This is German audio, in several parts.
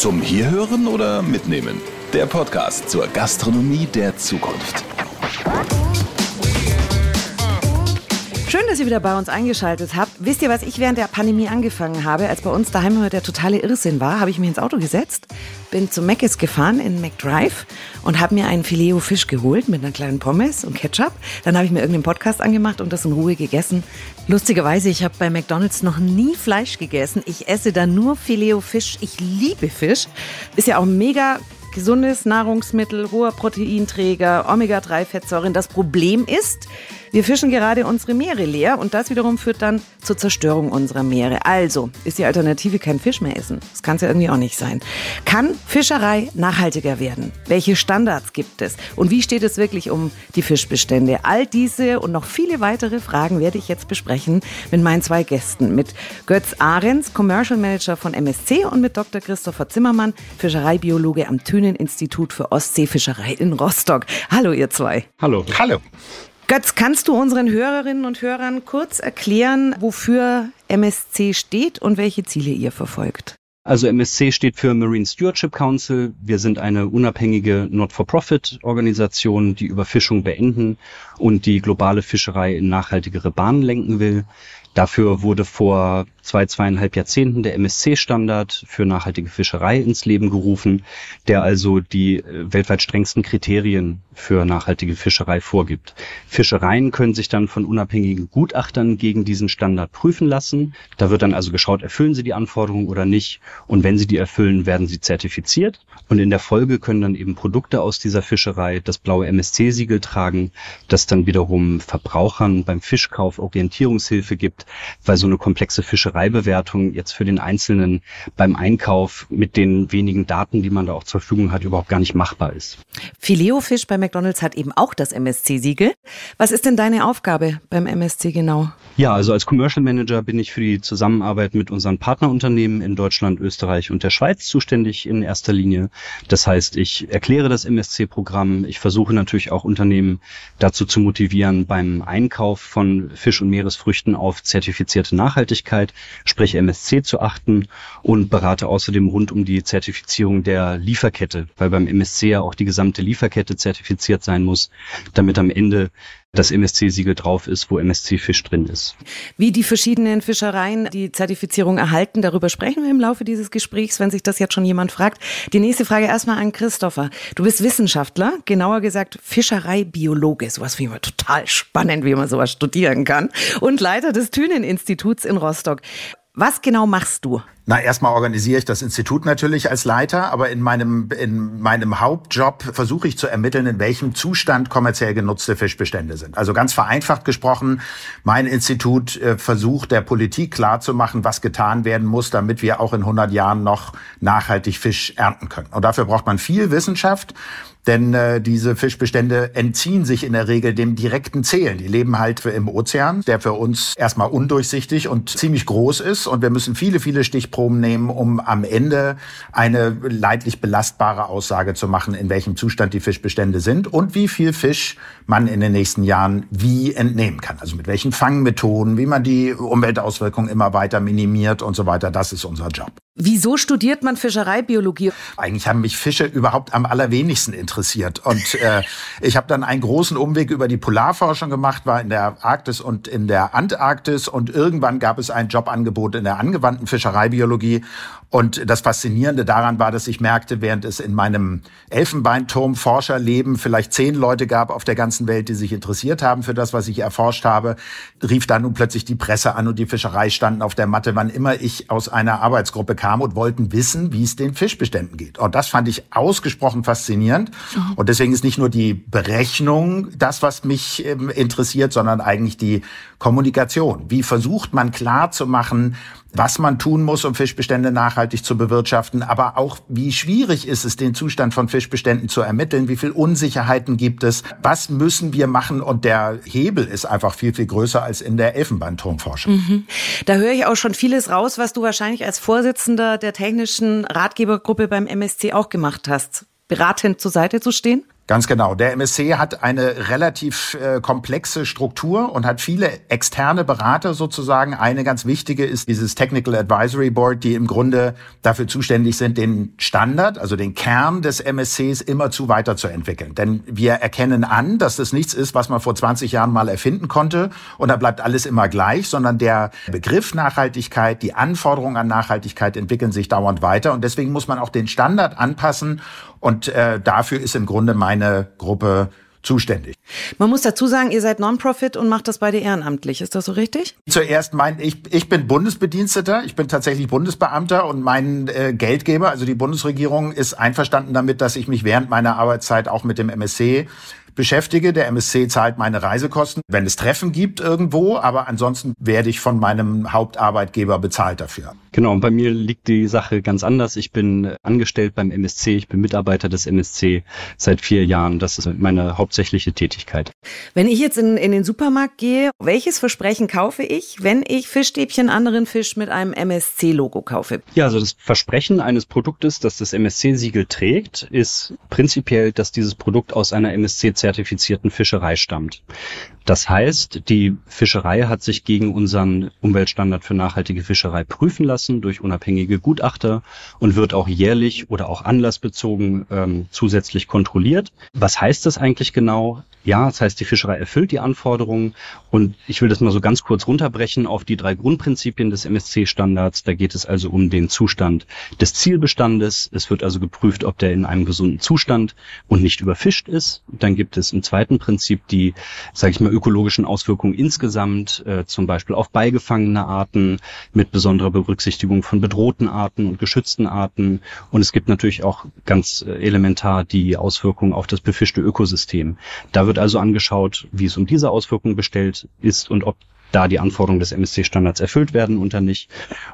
Zum Hierhören oder Mitnehmen? Der Podcast zur Gastronomie der Zukunft. Schön, dass ihr wieder bei uns eingeschaltet habt. Wisst ihr, was ich während der Pandemie angefangen habe? Als bei uns daheim der totale Irrsinn war, habe ich mich ins Auto gesetzt, bin zum Mc's gefahren in McDrive und habe mir einen Filet Fisch geholt mit einer kleinen Pommes und Ketchup. Dann habe ich mir irgendeinen Podcast angemacht und das in Ruhe gegessen. Lustigerweise, ich habe bei McDonald's noch nie Fleisch gegessen. Ich esse da nur Filet Fisch. Ich liebe Fisch. Ist ja auch mega gesundes Nahrungsmittel, hoher Proteinträger, Omega-3-Fettsäuren. Das Problem ist, wir fischen gerade unsere Meere leer und das wiederum führt dann zur Zerstörung unserer Meere. Also ist die Alternative kein Fisch mehr essen. Das kann es ja irgendwie auch nicht sein. Kann Fischerei nachhaltiger werden? Welche Standards gibt es? Und wie steht es wirklich um die Fischbestände? All diese und noch viele weitere Fragen werde ich jetzt besprechen mit meinen zwei Gästen. Mit Götz Ahrens, Commercial Manager von MSC und mit Dr. Christopher Zimmermann, Fischereibiologe am Thünen-Institut für Ostseefischerei in Rostock. Hallo ihr zwei. Hallo. Hallo. Götz, kannst du unseren Hörerinnen und Hörern kurz erklären, wofür MSC steht und welche Ziele ihr verfolgt? Also MSC steht für Marine Stewardship Council. Wir sind eine unabhängige Not-for-Profit-Organisation, die Überfischung beenden und die globale Fischerei in nachhaltigere Bahnen lenken will. Dafür wurde vor zwei, zweieinhalb Jahrzehnten der MSC-Standard für nachhaltige Fischerei ins Leben gerufen, der also die äh, weltweit strengsten Kriterien für nachhaltige Fischerei vorgibt. Fischereien können sich dann von unabhängigen Gutachtern gegen diesen Standard prüfen lassen. Da wird dann also geschaut, erfüllen sie die Anforderungen oder nicht. Und wenn sie die erfüllen, werden sie zertifiziert. Und in der Folge können dann eben Produkte aus dieser Fischerei das blaue MSC-Siegel tragen, das dann wiederum Verbrauchern beim Fischkauf Orientierungshilfe gibt, weil so eine komplexe Fischerei Fischereibewertung jetzt für den Einzelnen beim Einkauf mit den wenigen Daten, die man da auch zur Verfügung hat, überhaupt gar nicht machbar ist. Fileofisch bei McDonald's hat eben auch das MSC-Siegel. Was ist denn deine Aufgabe beim MSC genau? Ja, also als Commercial Manager bin ich für die Zusammenarbeit mit unseren Partnerunternehmen in Deutschland, Österreich und der Schweiz zuständig in erster Linie. Das heißt, ich erkläre das MSC-Programm. Ich versuche natürlich auch Unternehmen dazu zu motivieren, beim Einkauf von Fisch- und Meeresfrüchten auf zertifizierte Nachhaltigkeit sprich MSC, zu achten und berate außerdem rund um die Zertifizierung der Lieferkette, weil beim MSC ja auch die gesamte Lieferkette zertifiziert sein muss, damit am Ende das MSC-Siegel drauf ist, wo MSC-Fisch drin ist. Wie die verschiedenen Fischereien die Zertifizierung erhalten, darüber sprechen wir im Laufe dieses Gesprächs, wenn sich das jetzt schon jemand fragt. Die nächste Frage erstmal an Christopher. Du bist Wissenschaftler, genauer gesagt Fischereibiologe. Sowas wie immer total spannend, wie man sowas studieren kann. Und Leiter des Thünen-Instituts in Rostock. Was genau machst du? Na, erstmal organisiere ich das Institut natürlich als Leiter, aber in meinem, in meinem Hauptjob versuche ich zu ermitteln, in welchem Zustand kommerziell genutzte Fischbestände sind. Also ganz vereinfacht gesprochen, mein Institut äh, versucht der Politik klarzumachen, was getan werden muss, damit wir auch in 100 Jahren noch nachhaltig Fisch ernten können. Und dafür braucht man viel Wissenschaft. Denn äh, diese Fischbestände entziehen sich in der Regel dem direkten Zählen. Die leben halt im Ozean, der für uns erstmal undurchsichtig und ziemlich groß ist. Und wir müssen viele, viele Stichproben nehmen, um am Ende eine leidlich belastbare Aussage zu machen, in welchem Zustand die Fischbestände sind und wie viel Fisch man in den nächsten Jahren wie entnehmen kann. Also mit welchen Fangmethoden, wie man die Umweltauswirkungen immer weiter minimiert und so weiter. Das ist unser Job. Wieso studiert man Fischereibiologie? Eigentlich haben mich Fische überhaupt am allerwenigsten interessiert. Und äh, ich habe dann einen großen Umweg über die Polarforschung gemacht, war in der Arktis und in der Antarktis. Und irgendwann gab es ein Jobangebot in der angewandten Fischereibiologie. Und das Faszinierende daran war, dass ich merkte, während es in meinem Elfenbeinturm-Forscherleben vielleicht zehn Leute gab auf der ganzen Welt, die sich interessiert haben für das, was ich erforscht habe, rief dann nun plötzlich die Presse an und die Fischerei standen auf der Matte, wann immer ich aus einer Arbeitsgruppe kam und wollten wissen, wie es den Fischbeständen geht. Und das fand ich ausgesprochen faszinierend. Mhm. Und deswegen ist nicht nur die Berechnung das, was mich ähm, interessiert, sondern eigentlich die Kommunikation. Wie versucht man klar zu machen, was man tun muss, um Fischbestände nachhaltig zu bewirtschaften, aber auch wie schwierig ist es, den Zustand von Fischbeständen zu ermitteln, wie viel Unsicherheiten gibt es, was müssen wir machen und der Hebel ist einfach viel, viel größer als in der Elfenbeinturmforschung. Mhm. Da höre ich auch schon vieles raus, was du wahrscheinlich als Vorsitzender der technischen Ratgebergruppe beim MSC auch gemacht hast, beratend zur Seite zu stehen. Ganz genau. Der MSC hat eine relativ äh, komplexe Struktur und hat viele externe Berater sozusagen. Eine ganz wichtige ist dieses Technical Advisory Board, die im Grunde dafür zuständig sind, den Standard, also den Kern des MSCs immer zu weiterzuentwickeln. Denn wir erkennen an, dass das nichts ist, was man vor 20 Jahren mal erfinden konnte und da bleibt alles immer gleich, sondern der Begriff Nachhaltigkeit, die Anforderungen an Nachhaltigkeit entwickeln sich dauernd weiter und deswegen muss man auch den Standard anpassen und äh, dafür ist im Grunde meine Gruppe zuständig. Man muss dazu sagen, ihr seid Non-Profit und macht das beide ehrenamtlich. Ist das so richtig? Zuerst mein, ich, ich bin Bundesbediensteter, ich bin tatsächlich Bundesbeamter und mein äh, Geldgeber, also die Bundesregierung, ist einverstanden damit, dass ich mich während meiner Arbeitszeit auch mit dem MSC beschäftige. Der MSC zahlt meine Reisekosten, wenn es Treffen gibt irgendwo, aber ansonsten werde ich von meinem Hauptarbeitgeber bezahlt dafür. Genau, und bei mir liegt die Sache ganz anders. Ich bin angestellt beim MSC, ich bin Mitarbeiter des MSC seit vier Jahren. Das ist meine hauptsächliche Tätigkeit. Wenn ich jetzt in, in den Supermarkt gehe, welches Versprechen kaufe ich, wenn ich Fischstäbchen anderen Fisch mit einem MSC-Logo kaufe? Ja, also das Versprechen eines Produktes, das das MSC-Siegel trägt, ist prinzipiell, dass dieses Produkt aus einer MSC-zertifizierten Fischerei stammt. Das heißt, die Fischerei hat sich gegen unseren Umweltstandard für nachhaltige Fischerei prüfen lassen durch unabhängige Gutachter und wird auch jährlich oder auch anlassbezogen ähm, zusätzlich kontrolliert. Was heißt das eigentlich genau? Ja, das heißt, die Fischerei erfüllt die Anforderungen und ich will das mal so ganz kurz runterbrechen auf die drei Grundprinzipien des MSC-Standards. Da geht es also um den Zustand des Zielbestandes. Es wird also geprüft, ob der in einem gesunden Zustand und nicht überfischt ist. Dann gibt es im zweiten Prinzip die, sage ich mal, ökologischen Auswirkungen insgesamt, äh, zum Beispiel auf beigefangene Arten mit besonderer Berücksichtigung von bedrohten Arten und geschützten Arten. Und es gibt natürlich auch ganz äh, elementar die Auswirkungen auf das befischte Ökosystem. Da wird also angeschaut, wie es um diese Auswirkungen bestellt ist und ob da die Anforderungen des MSC-Standards erfüllt werden oder nicht.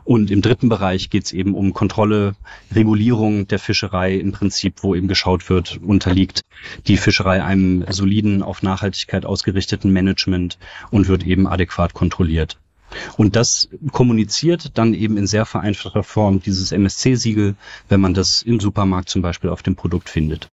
Und im dritten Bereich geht es eben um Kontrolle, Regulierung der Fischerei im Prinzip, wo eben geschaut wird, unterliegt die Fischerei einem soliden, auf Nachhaltigkeit ausgerichteten Management und wird eben adäquat kontrolliert. Und das kommuniziert dann eben in sehr vereinfachter Form dieses MSC-Siegel, wenn man das im Supermarkt zum Beispiel auf dem Produkt findet.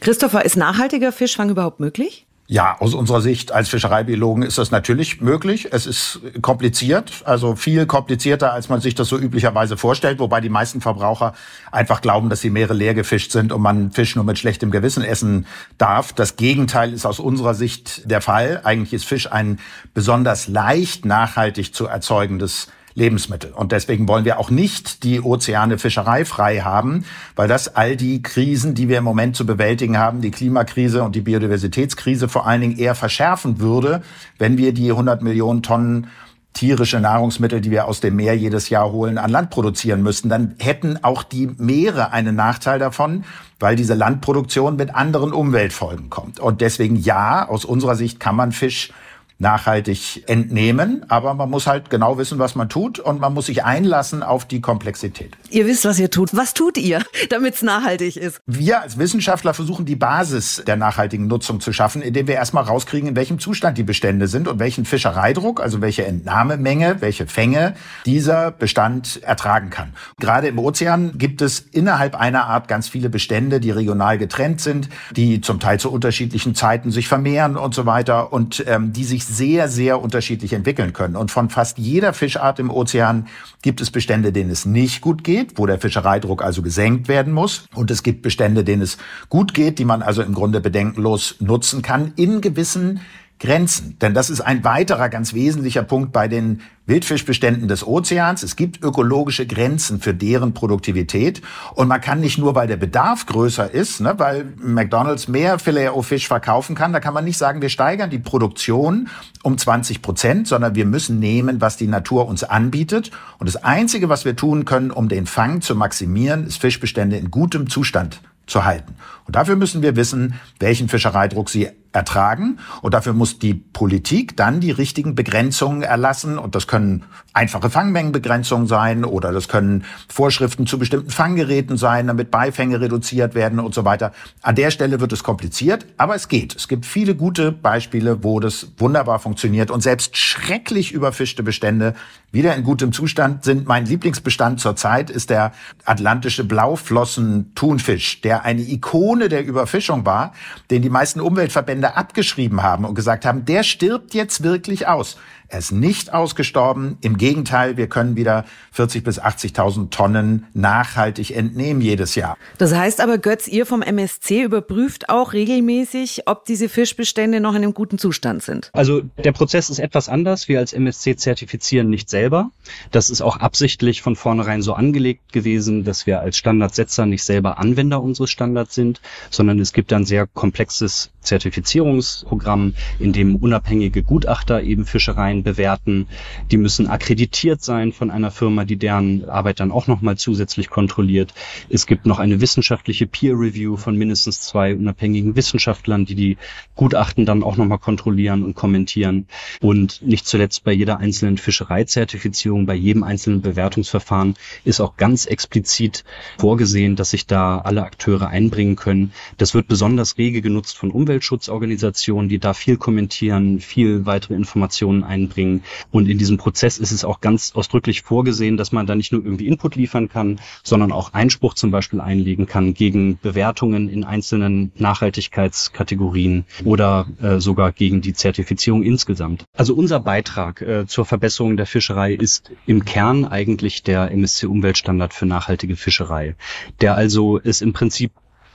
Christopher, ist nachhaltiger Fischfang überhaupt möglich? Ja, aus unserer Sicht als Fischereibiologen ist das natürlich möglich. Es ist kompliziert, also viel komplizierter, als man sich das so üblicherweise vorstellt, wobei die meisten Verbraucher einfach glauben, dass die Meere leer gefischt sind und man Fisch nur mit schlechtem Gewissen essen darf. Das Gegenteil ist aus unserer Sicht der Fall. Eigentlich ist Fisch ein besonders leicht nachhaltig zu erzeugendes Lebensmittel. Und deswegen wollen wir auch nicht die Ozeane fischereifrei haben, weil das all die Krisen, die wir im Moment zu bewältigen haben, die Klimakrise und die Biodiversitätskrise vor allen Dingen eher verschärfen würde, wenn wir die 100 Millionen Tonnen tierische Nahrungsmittel, die wir aus dem Meer jedes Jahr holen, an Land produzieren müssten, dann hätten auch die Meere einen Nachteil davon, weil diese Landproduktion mit anderen Umweltfolgen kommt. Und deswegen ja, aus unserer Sicht kann man Fisch nachhaltig entnehmen, aber man muss halt genau wissen, was man tut und man muss sich einlassen auf die Komplexität. Ihr wisst, was ihr tut. Was tut ihr, damit es nachhaltig ist? Wir als Wissenschaftler versuchen die Basis der nachhaltigen Nutzung zu schaffen, indem wir erstmal rauskriegen, in welchem Zustand die Bestände sind und welchen Fischereidruck, also welche Entnahmemenge, welche Fänge dieser Bestand ertragen kann. Gerade im Ozean gibt es innerhalb einer Art ganz viele Bestände, die regional getrennt sind, die zum Teil zu unterschiedlichen Zeiten sich vermehren und so weiter und ähm, die sich sich sehr, sehr unterschiedlich entwickeln können. Und von fast jeder Fischart im Ozean gibt es Bestände, denen es nicht gut geht, wo der Fischereidruck also gesenkt werden muss. Und es gibt Bestände, denen es gut geht, die man also im Grunde bedenkenlos nutzen kann in gewissen Grenzen. Denn das ist ein weiterer ganz wesentlicher Punkt bei den Wildfischbeständen des Ozeans. Es gibt ökologische Grenzen für deren Produktivität. Und man kann nicht nur, weil der Bedarf größer ist, ne, weil McDonald's mehr Filet-O-Fisch verkaufen kann, da kann man nicht sagen, wir steigern die Produktion um 20 Prozent, sondern wir müssen nehmen, was die Natur uns anbietet. Und das Einzige, was wir tun können, um den Fang zu maximieren, ist Fischbestände in gutem Zustand zu halten. Und dafür müssen wir wissen, welchen Fischereidruck sie ertragen. Und dafür muss die Politik dann die richtigen Begrenzungen erlassen. Und das können einfache Fangmengenbegrenzungen sein oder das können Vorschriften zu bestimmten Fanggeräten sein, damit Beifänge reduziert werden und so weiter. An der Stelle wird es kompliziert, aber es geht. Es gibt viele gute Beispiele, wo das wunderbar funktioniert. Und selbst schrecklich überfischte Bestände wieder in gutem Zustand sind. Mein Lieblingsbestand zurzeit ist der atlantische Blauflossen-Thunfisch, der eine Ikone der Überfischung war, den die meisten Umweltverbände abgeschrieben haben und gesagt haben, der stirbt jetzt wirklich aus. Er ist nicht ausgestorben. Im Gegenteil, wir können wieder 40 bis 80.000 Tonnen nachhaltig entnehmen jedes Jahr. Das heißt aber, Götz, ihr vom MSC überprüft auch regelmäßig, ob diese Fischbestände noch in einem guten Zustand sind. Also der Prozess ist etwas anders. Wir als MSC zertifizieren nicht selber. Das ist auch absichtlich von vornherein so angelegt gewesen, dass wir als Standardsetzer nicht selber Anwender unseres Standards sind, sondern es gibt ein sehr komplexes Zertifizierungsprogramm, in dem unabhängige Gutachter eben Fischereien bewerten. Die müssen akkreditiert sein von einer Firma, die deren Arbeit dann auch nochmal zusätzlich kontrolliert. Es gibt noch eine wissenschaftliche Peer Review von mindestens zwei unabhängigen Wissenschaftlern, die die Gutachten dann auch nochmal kontrollieren und kommentieren. Und nicht zuletzt bei jeder einzelnen Fischereizertifizierung, bei jedem einzelnen Bewertungsverfahren ist auch ganz explizit vorgesehen, dass sich da alle Akteure einbringen können. Das wird besonders rege genutzt von Umweltschutzorganisationen, die da viel kommentieren, viel weitere Informationen einbringen einbringen. Und in diesem Prozess ist es auch ganz ausdrücklich vorgesehen, dass man da nicht nur irgendwie Input liefern kann, sondern auch Einspruch zum Beispiel einlegen kann gegen Bewertungen in einzelnen Nachhaltigkeitskategorien oder äh, sogar gegen die Zertifizierung insgesamt. Also unser Beitrag äh, zur Verbesserung der Fischerei ist im Kern eigentlich der MSC-Umweltstandard für nachhaltige Fischerei, der also es im Prinzip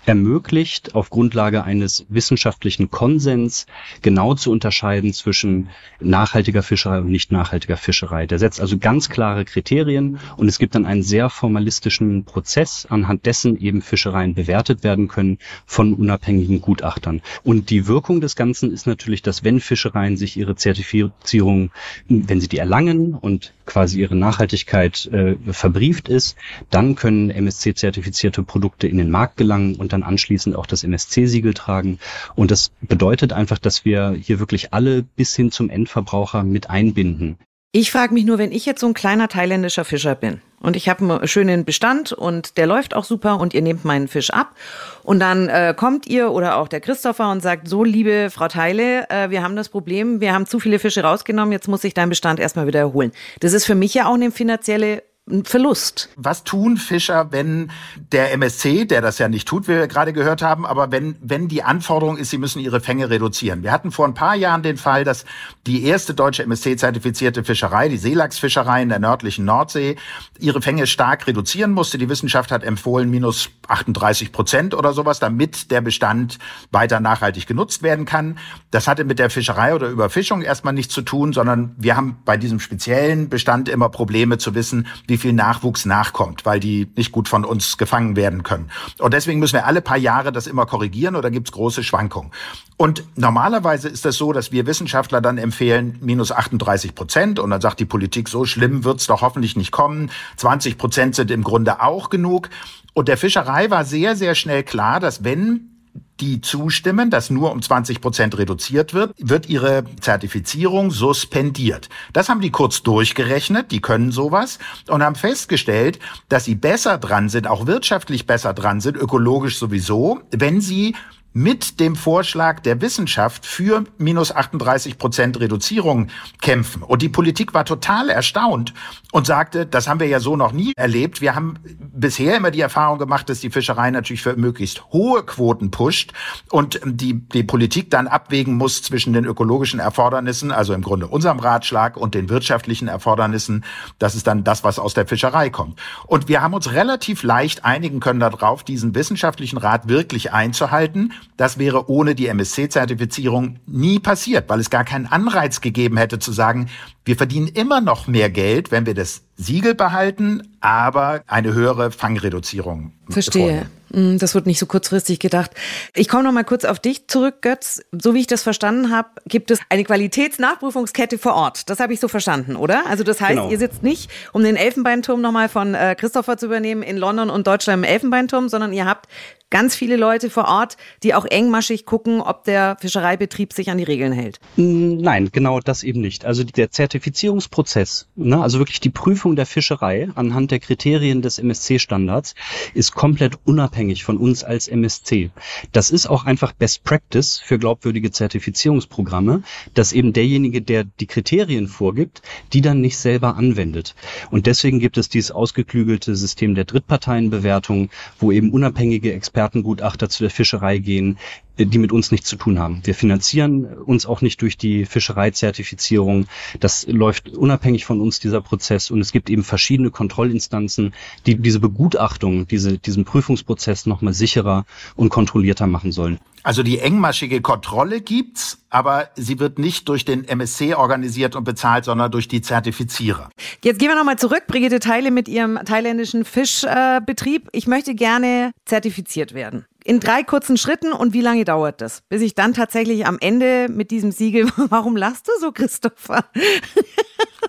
ermöglicht, auf Grundlage eines wissenschaftlichen Konsens genau zu unterscheiden zwischen nachhaltiger Fischerei und nicht nachhaltiger Fischerei. Der setzt also ganz klare Kriterien und es gibt dann einen sehr formalistischen Prozess, anhand dessen eben Fischereien bewertet werden können von unabhängigen Gutachtern. Und die Wirkung des Ganzen ist natürlich, dass wenn Fischereien sich ihre Zertifizierung, wenn sie die erlangen und quasi ihre Nachhaltigkeit äh, verbrieft ist, dann können MSC-zertifizierte Produkte in den Markt gelangen und dann anschließend auch das MSC-Siegel tragen. Und das bedeutet einfach, dass wir hier wirklich alle bis hin zum Endverbraucher mit einbinden. Ich frage mich nur, wenn ich jetzt so ein kleiner thailändischer Fischer bin und ich habe einen schönen Bestand und der läuft auch super und ihr nehmt meinen Fisch ab und dann äh, kommt ihr oder auch der Christopher und sagt, so liebe Frau Teile, äh, wir haben das Problem, wir haben zu viele Fische rausgenommen, jetzt muss sich dein Bestand erstmal wieder erholen. Das ist für mich ja auch eine finanzielle ein Verlust. Was tun Fischer, wenn der MSC, der das ja nicht tut, wie wir gerade gehört haben, aber wenn, wenn die Anforderung ist, sie müssen ihre Fänge reduzieren? Wir hatten vor ein paar Jahren den Fall, dass die erste deutsche MSC-zertifizierte Fischerei, die Seelachsfischerei in der nördlichen Nordsee, ihre Fänge stark reduzieren musste. Die Wissenschaft hat empfohlen, minus 38 Prozent oder sowas, damit der Bestand weiter nachhaltig genutzt werden kann. Das hatte mit der Fischerei oder Überfischung erstmal nichts zu tun, sondern wir haben bei diesem speziellen Bestand immer Probleme zu wissen, wie viel Nachwuchs nachkommt, weil die nicht gut von uns gefangen werden können. Und deswegen müssen wir alle paar Jahre das immer korrigieren oder gibt es große Schwankungen. Und normalerweise ist das so, dass wir Wissenschaftler dann empfehlen, minus 38 Prozent. Und dann sagt die Politik, so schlimm wird's doch hoffentlich nicht kommen. 20 Prozent sind im Grunde auch genug. Und der Fischerei war sehr, sehr schnell klar, dass wenn die zustimmen, dass nur um 20 Prozent reduziert wird, wird ihre Zertifizierung suspendiert. Das haben die kurz durchgerechnet, die können sowas und haben festgestellt, dass sie besser dran sind, auch wirtschaftlich besser dran sind, ökologisch sowieso, wenn sie mit dem Vorschlag der Wissenschaft für minus 38 Prozent Reduzierung kämpfen. Und die Politik war total erstaunt und sagte, das haben wir ja so noch nie erlebt. Wir haben bisher immer die Erfahrung gemacht, dass die Fischerei natürlich für möglichst hohe Quoten pusht und die, die Politik dann abwägen muss zwischen den ökologischen Erfordernissen, also im Grunde unserem Ratschlag und den wirtschaftlichen Erfordernissen. Das ist dann das, was aus der Fischerei kommt. Und wir haben uns relativ leicht einigen können darauf, diesen wissenschaftlichen Rat wirklich einzuhalten. Das wäre ohne die MSC-Zertifizierung nie passiert, weil es gar keinen Anreiz gegeben hätte zu sagen, wir verdienen immer noch mehr Geld, wenn wir das Siegel behalten, aber eine höhere Fangreduzierung. Verstehe. Vornehmen. Mm, das wird nicht so kurzfristig gedacht. Ich komme noch mal kurz auf dich zurück, Götz. So wie ich das verstanden habe, gibt es eine Qualitätsnachprüfungskette vor Ort. Das habe ich so verstanden, oder? Also das heißt, genau. ihr sitzt nicht, um den Elfenbeinturm noch mal von äh, Christopher zu übernehmen, in London und Deutschland im Elfenbeinturm, sondern ihr habt ganz viele Leute vor Ort, die auch engmaschig gucken, ob der Fischereibetrieb sich an die Regeln hält. Nein, genau das eben nicht. Also der Zertifizierungsprozess, ne, also wirklich die Prüfung der Fischerei anhand der Kriterien des MSC-Standards ist komplett unabhängig von uns als MSC. Das ist auch einfach Best Practice für glaubwürdige Zertifizierungsprogramme, dass eben derjenige, der die Kriterien vorgibt, die dann nicht selber anwendet. Und deswegen gibt es dieses ausgeklügelte System der Drittparteienbewertung, wo eben unabhängige Expertengutachter zu der Fischerei gehen, die mit uns nichts zu tun haben. Wir finanzieren uns auch nicht durch die Fischereizertifizierung. Das läuft unabhängig von uns, dieser Prozess. Und es gibt eben verschiedene Kontrollinstanzen, die diese Begutachtung, diese, diesen Prüfungsprozess nochmal sicherer und kontrollierter machen sollen. Also die engmaschige Kontrolle gibt's, aber sie wird nicht durch den MSC organisiert und bezahlt, sondern durch die Zertifizierer. Jetzt gehen wir nochmal zurück, Brigitte Teile mit ihrem thailändischen Fischbetrieb. Äh, ich möchte gerne zertifiziert werden in drei kurzen Schritten und wie lange dauert das? Bis ich dann tatsächlich am Ende mit diesem Siegel, warum lachst du so, Christopher?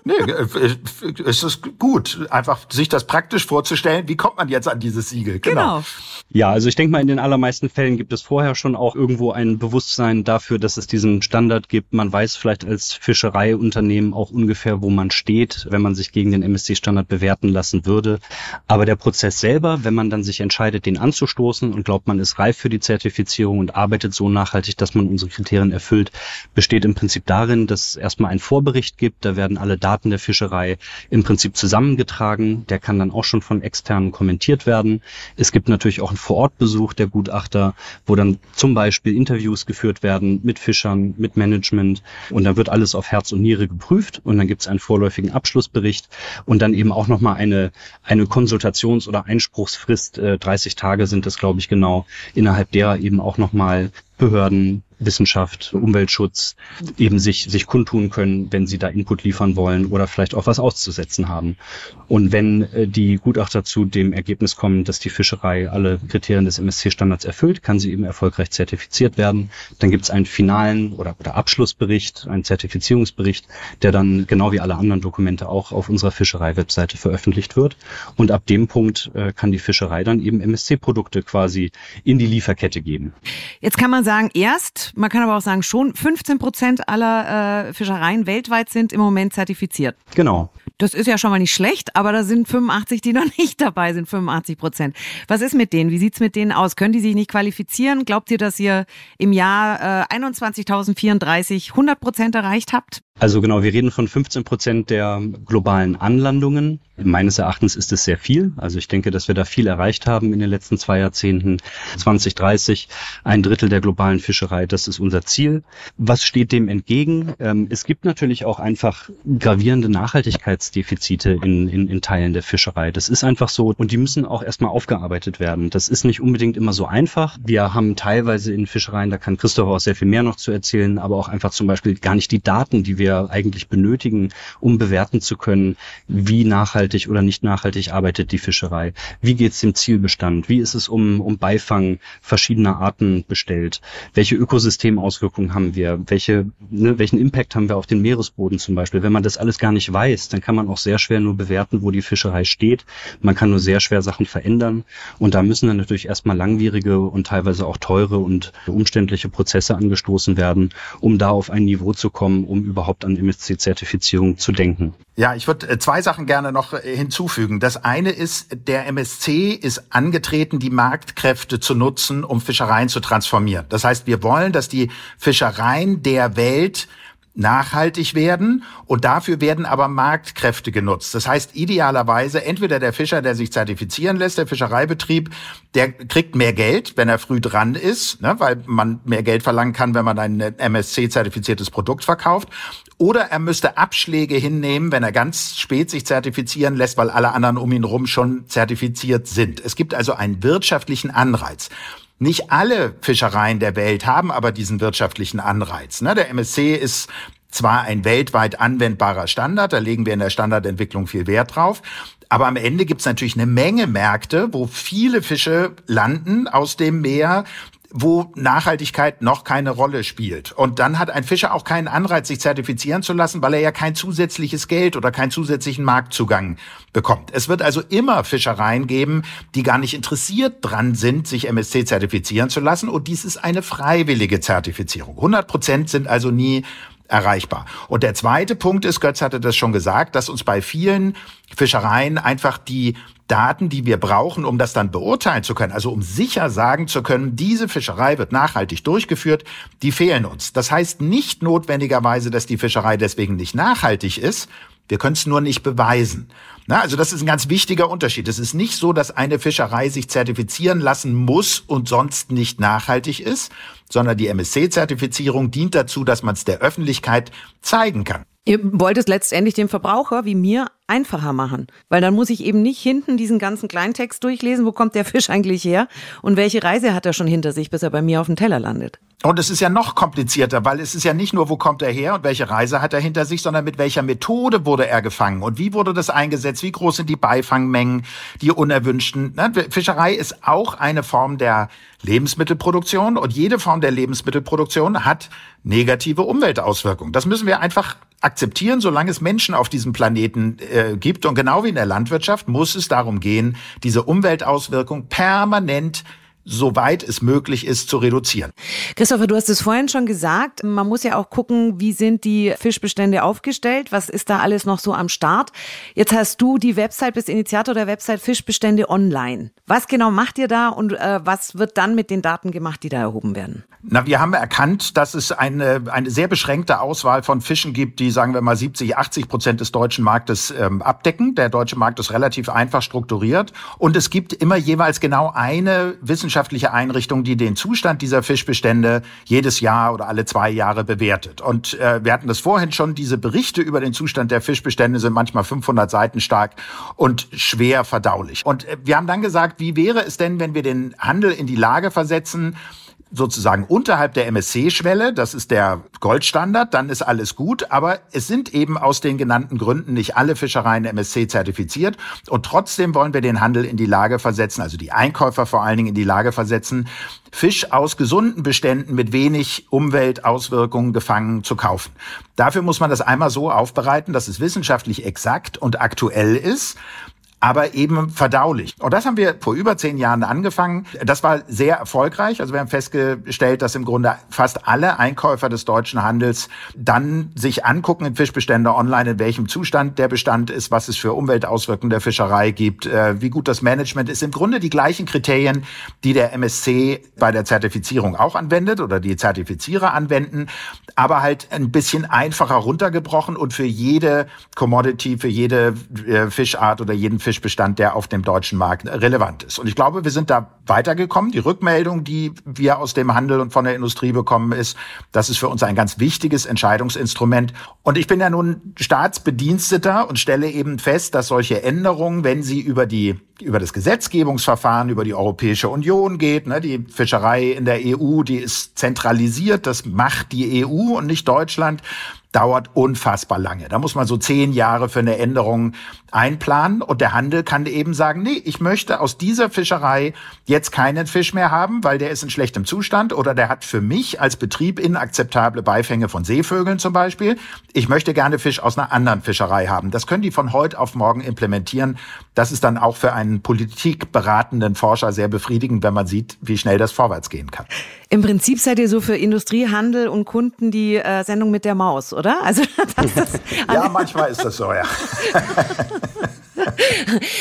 nee, äh, es ist gut, einfach sich das praktisch vorzustellen. Wie kommt man jetzt an dieses Siegel? Genau. genau. Ja, also ich denke mal, in den allermeisten Fällen gibt es vorher schon auch irgendwo ein Bewusstsein dafür, dass es diesen Standard gibt. Man weiß vielleicht als Fischereiunternehmen auch ungefähr, wo man steht, wenn man sich gegen den MSC-Standard bewerten lassen würde. Aber der Prozess selber, wenn man dann sich entscheidet, den anzustoßen und glaubt, man ist reif für die Zertifizierung und arbeitet so nachhaltig, dass man unsere Kriterien erfüllt, besteht im Prinzip darin, dass es erstmal einen Vorbericht gibt. Da werden alle Daten der Fischerei im Prinzip zusammengetragen. Der kann dann auch schon von externen kommentiert werden. Es gibt natürlich auch einen Vorortbesuch der Gutachter, wo dann zum Beispiel Interviews geführt werden mit Fischern, mit Management und dann wird alles auf Herz und Niere geprüft und dann gibt es einen vorläufigen Abschlussbericht und dann eben auch nochmal eine, eine Konsultations- oder Einspruchsfrist, äh, 30 Tage sind das, glaube ich, genau, innerhalb derer eben auch nochmal Behörden, Wissenschaft, Umweltschutz eben sich, sich kundtun können, wenn sie da Input liefern wollen oder vielleicht auch was auszusetzen haben. Und wenn äh, die Gutachter zu dem Ergebnis kommen, dass die Fischerei alle Kriterien des MSC-Standards erfüllt, kann sie eben erfolgreich zertifiziert werden. Dann gibt es einen finalen oder, oder Abschlussbericht, einen Zertifizierungsbericht, der dann genau wie alle anderen Dokumente auch auf unserer Fischerei-Webseite veröffentlicht wird. Und ab dem Punkt äh, kann die Fischerei dann eben MSC-Produkte quasi in die Lieferkette geben. Jetzt kann man sagen, erst, man kann aber auch sagen, schon 15 Prozent aller äh, Fischereien weltweit sind im Moment zertifiziert. Genau. Das ist ja schon mal nicht schlecht, aber da sind 85, die noch nicht dabei sind, 85 Prozent. Was ist mit denen? Wie sieht's mit denen aus? Können die sich nicht qualifizieren? Glaubt ihr, dass ihr im Jahr äh, 21.034 100 Prozent erreicht habt? Also genau, wir reden von 15 Prozent der globalen Anlandungen. Meines Erachtens ist es sehr viel. Also ich denke, dass wir da viel erreicht haben in den letzten zwei Jahrzehnten. 2030 ein Drittel der globalen Fischerei, das ist unser Ziel. Was steht dem entgegen? Ähm, es gibt natürlich auch einfach gravierende Nachhaltigkeitsdefizite in, in, in Teilen der Fischerei. Das ist einfach so und die müssen auch erstmal aufgearbeitet werden. Das ist nicht unbedingt immer so einfach. Wir haben teilweise in Fischereien, da kann Christoph auch sehr viel mehr noch zu erzählen, aber auch einfach zum Beispiel gar nicht die Daten, die wir eigentlich benötigen, um bewerten zu können, wie nachhaltig oder nicht nachhaltig arbeitet die Fischerei, wie geht es dem Zielbestand, wie ist es um, um Beifang verschiedener Arten bestellt, welche Ökosystemauswirkungen haben wir, welche, ne, welchen Impact haben wir auf den Meeresboden zum Beispiel. Wenn man das alles gar nicht weiß, dann kann man auch sehr schwer nur bewerten, wo die Fischerei steht. Man kann nur sehr schwer Sachen verändern. Und da müssen dann natürlich erstmal langwierige und teilweise auch teure und umständliche Prozesse angestoßen werden, um da auf ein Niveau zu kommen, um überhaupt an MSC-Zertifizierung zu denken. Ja, ich würde äh, zwei Sachen gerne noch äh, hinzufügen. Das eine ist, der MSC ist angetreten, die Marktkräfte zu nutzen, um Fischereien zu transformieren. Das heißt, wir wollen, dass die Fischereien der Welt nachhaltig werden und dafür werden aber Marktkräfte genutzt. Das heißt idealerweise entweder der Fischer, der sich zertifizieren lässt, der Fischereibetrieb, der kriegt mehr Geld, wenn er früh dran ist, ne, weil man mehr Geld verlangen kann, wenn man ein MSC-zertifiziertes Produkt verkauft. Oder er müsste Abschläge hinnehmen, wenn er ganz spät sich zertifizieren lässt, weil alle anderen um ihn rum schon zertifiziert sind. Es gibt also einen wirtschaftlichen Anreiz. Nicht alle Fischereien der Welt haben aber diesen wirtschaftlichen Anreiz. Ne? Der MSC ist zwar ein weltweit anwendbarer Standard, da legen wir in der Standardentwicklung viel Wert drauf, aber am Ende gibt es natürlich eine Menge Märkte, wo viele Fische landen aus dem Meer, wo Nachhaltigkeit noch keine Rolle spielt. Und dann hat ein Fischer auch keinen Anreiz, sich zertifizieren zu lassen, weil er ja kein zusätzliches Geld oder keinen zusätzlichen Marktzugang bekommt. Es wird also immer Fischereien geben, die gar nicht interessiert dran sind, sich MSC zertifizieren zu lassen. Und dies ist eine freiwillige Zertifizierung. 100 Prozent sind also nie erreichbar. Und der zweite Punkt ist, Götz hatte das schon gesagt, dass uns bei vielen Fischereien einfach die Daten, die wir brauchen, um das dann beurteilen zu können, also um sicher sagen zu können, diese Fischerei wird nachhaltig durchgeführt, die fehlen uns. Das heißt nicht notwendigerweise, dass die Fischerei deswegen nicht nachhaltig ist. Wir können es nur nicht beweisen. Na, also das ist ein ganz wichtiger Unterschied. Es ist nicht so, dass eine Fischerei sich zertifizieren lassen muss und sonst nicht nachhaltig ist, sondern die MSC-Zertifizierung dient dazu, dass man es der Öffentlichkeit zeigen kann. Ihr wollt es letztendlich dem Verbraucher wie mir einfacher machen, weil dann muss ich eben nicht hinten diesen ganzen Kleintext durchlesen, wo kommt der Fisch eigentlich her und welche Reise hat er schon hinter sich, bis er bei mir auf dem Teller landet. Und es ist ja noch komplizierter, weil es ist ja nicht nur, wo kommt er her und welche Reise hat er hinter sich, sondern mit welcher Methode wurde er gefangen und wie wurde das eingesetzt, wie groß sind die Beifangmengen, die unerwünschten. Ne, Fischerei ist auch eine Form der Lebensmittelproduktion und jede Form der Lebensmittelproduktion hat negative Umweltauswirkungen. Das müssen wir einfach akzeptieren, solange es Menschen auf diesem Planeten äh, gibt. Und genau wie in der Landwirtschaft muss es darum gehen, diese Umweltauswirkung permanent soweit es möglich ist, zu reduzieren. Christopher, du hast es vorhin schon gesagt, man muss ja auch gucken, wie sind die Fischbestände aufgestellt, was ist da alles noch so am Start. Jetzt hast du die Website, bist Initiator der Website Fischbestände online. Was genau macht ihr da und äh, was wird dann mit den Daten gemacht, die da erhoben werden? Na, wir haben erkannt, dass es eine, eine sehr beschränkte Auswahl von Fischen gibt, die, sagen wir mal, 70, 80 Prozent des deutschen Marktes ähm, abdecken. Der deutsche Markt ist relativ einfach strukturiert und es gibt immer jeweils genau eine wissenschaftliche wissenschaftliche Einrichtung, die den Zustand dieser Fischbestände jedes Jahr oder alle zwei Jahre bewertet. Und äh, wir hatten das vorhin schon, diese Berichte über den Zustand der Fischbestände sind manchmal 500 Seiten stark und schwer verdaulich. Und äh, wir haben dann gesagt, wie wäre es denn, wenn wir den Handel in die Lage versetzen, sozusagen unterhalb der MSC-Schwelle, das ist der Goldstandard, dann ist alles gut, aber es sind eben aus den genannten Gründen nicht alle Fischereien MSC zertifiziert. Und trotzdem wollen wir den Handel in die Lage versetzen, also die Einkäufer vor allen Dingen in die Lage versetzen, Fisch aus gesunden Beständen mit wenig Umweltauswirkungen gefangen zu kaufen. Dafür muss man das einmal so aufbereiten, dass es wissenschaftlich exakt und aktuell ist aber eben verdaulich. Und das haben wir vor über zehn Jahren angefangen. Das war sehr erfolgreich. Also wir haben festgestellt, dass im Grunde fast alle Einkäufer des deutschen Handels dann sich angucken in Fischbestände online, in welchem Zustand der Bestand ist, was es für Umweltauswirkungen der Fischerei gibt, äh, wie gut das Management ist. Im Grunde die gleichen Kriterien, die der MSC bei der Zertifizierung auch anwendet oder die Zertifizierer anwenden, aber halt ein bisschen einfacher runtergebrochen und für jede Commodity, für jede äh, Fischart oder jeden Fisch Fischbestand, der auf dem deutschen Markt relevant ist. Und ich glaube, wir sind da weitergekommen. Die Rückmeldung, die wir aus dem Handel und von der Industrie bekommen, ist, das ist für uns ein ganz wichtiges Entscheidungsinstrument. Und ich bin ja nun Staatsbediensteter und stelle eben fest, dass solche Änderungen, wenn sie über die über das Gesetzgebungsverfahren, über die Europäische Union geht. Ne? Die Fischerei in der EU, die ist zentralisiert, das macht die EU und nicht Deutschland dauert unfassbar lange. Da muss man so zehn Jahre für eine Änderung einplanen und der Handel kann eben sagen, nee, ich möchte aus dieser Fischerei jetzt keinen Fisch mehr haben, weil der ist in schlechtem Zustand oder der hat für mich als Betrieb inakzeptable Beifänge von Seevögeln zum Beispiel. Ich möchte gerne Fisch aus einer anderen Fischerei haben. Das können die von heute auf morgen implementieren. Das ist dann auch für einen politikberatenden Forscher sehr befriedigend, wenn man sieht, wie schnell das vorwärts gehen kann. Im Prinzip seid ihr so für Industrie, Handel und Kunden die äh, Sendung mit der Maus, oder? Also das ist ja, manchmal ist das so, ja.